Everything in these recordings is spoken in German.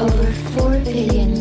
over 4 billion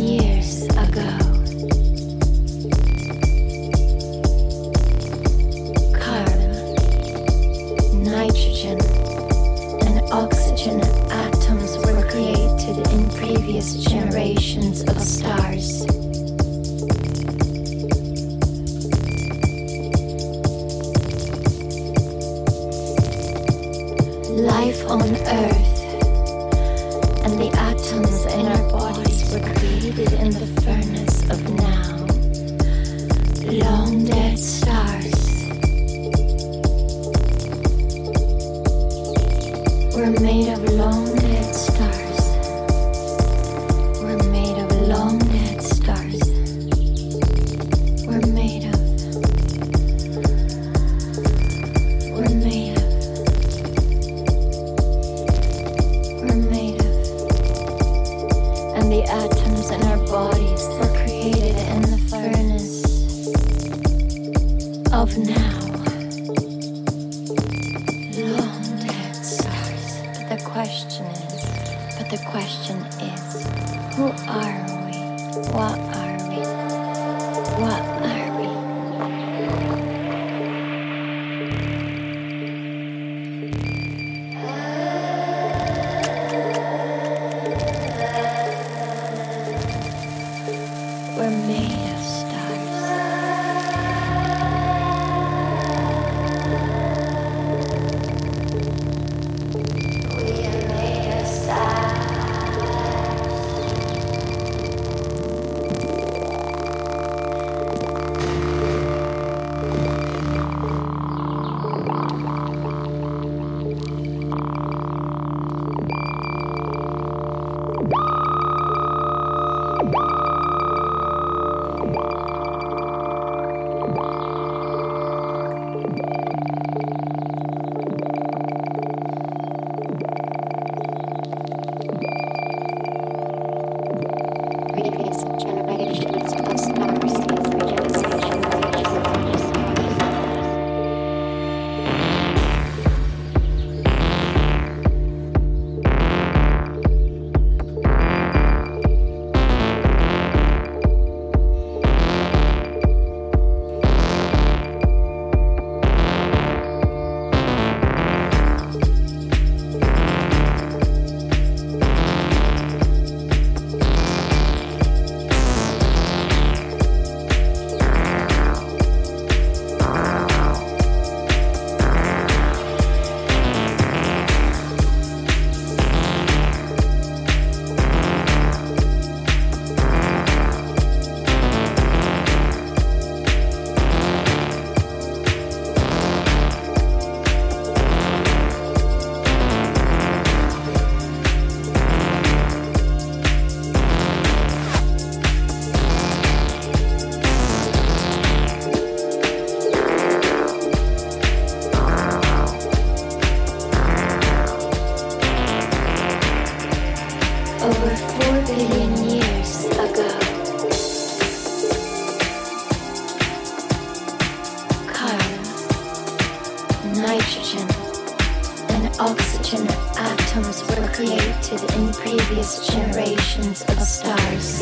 created in previous generations of stars.